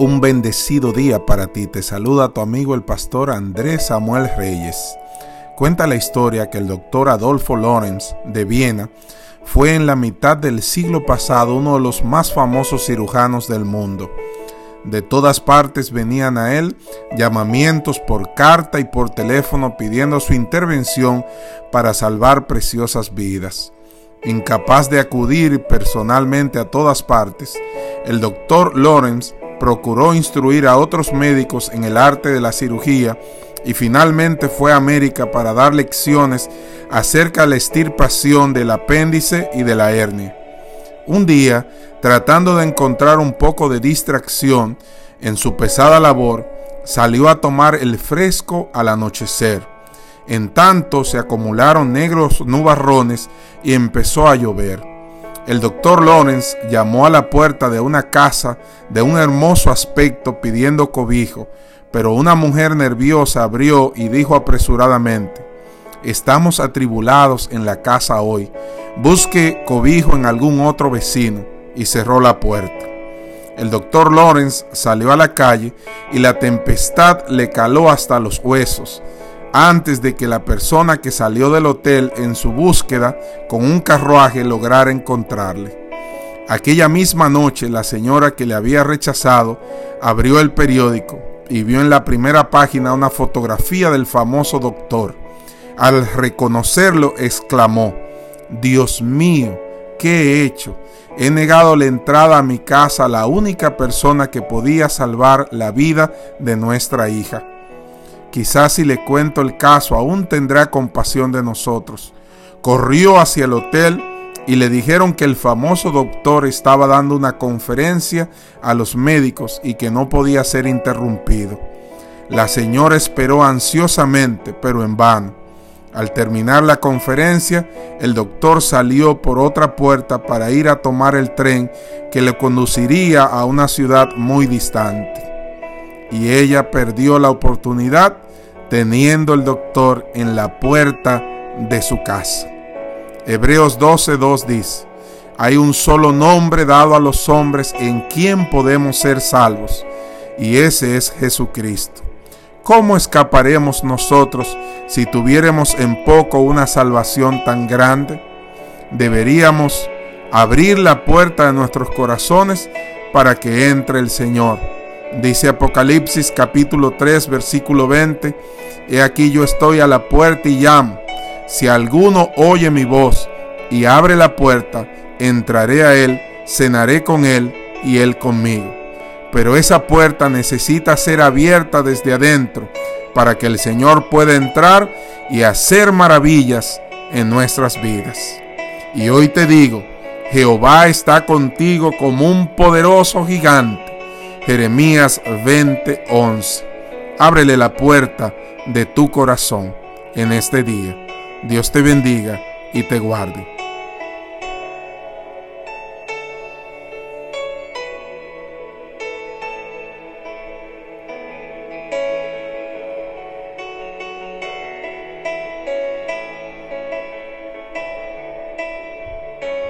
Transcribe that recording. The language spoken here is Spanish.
Un bendecido día para ti. Te saluda tu amigo el pastor Andrés Samuel Reyes. Cuenta la historia que el doctor Adolfo Lorenz de Viena fue en la mitad del siglo pasado uno de los más famosos cirujanos del mundo. De todas partes venían a él llamamientos por carta y por teléfono pidiendo su intervención para salvar preciosas vidas. Incapaz de acudir personalmente a todas partes, el doctor Lawrence procuró instruir a otros médicos en el arte de la cirugía y finalmente fue a América para dar lecciones acerca de la extirpación del apéndice y de la hernia. Un día, tratando de encontrar un poco de distracción en su pesada labor, salió a tomar el fresco al anochecer. En tanto se acumularon negros nubarrones y empezó a llover. El doctor Lawrence llamó a la puerta de una casa de un hermoso aspecto pidiendo cobijo, pero una mujer nerviosa abrió y dijo apresuradamente, Estamos atribulados en la casa hoy. Busque cobijo en algún otro vecino. Y cerró la puerta. El doctor Lawrence salió a la calle y la tempestad le caló hasta los huesos. Antes de que la persona que salió del hotel en su búsqueda con un carruaje lograra encontrarle. Aquella misma noche la señora que le había rechazado abrió el periódico y vio en la primera página una fotografía del famoso doctor al reconocerlo, exclamó, Dios mío, ¿qué he hecho? He negado la entrada a mi casa a la única persona que podía salvar la vida de nuestra hija. Quizás si le cuento el caso aún tendrá compasión de nosotros. Corrió hacia el hotel y le dijeron que el famoso doctor estaba dando una conferencia a los médicos y que no podía ser interrumpido. La señora esperó ansiosamente, pero en vano. Al terminar la conferencia, el doctor salió por otra puerta para ir a tomar el tren que le conduciría a una ciudad muy distante. Y ella perdió la oportunidad teniendo el doctor en la puerta de su casa. Hebreos 12:2 dice, hay un solo nombre dado a los hombres en quien podemos ser salvos, y ese es Jesucristo. ¿Cómo escaparemos nosotros si tuviéramos en poco una salvación tan grande? Deberíamos abrir la puerta de nuestros corazones para que entre el Señor. Dice Apocalipsis capítulo 3 versículo 20, He aquí yo estoy a la puerta y llamo. Si alguno oye mi voz y abre la puerta, entraré a él, cenaré con él y él conmigo pero esa puerta necesita ser abierta desde adentro para que el Señor pueda entrar y hacer maravillas en nuestras vidas. Y hoy te digo, Jehová está contigo como un poderoso gigante. Jeremías 20:11. Ábrele la puerta de tu corazón en este día. Dios te bendiga y te guarde.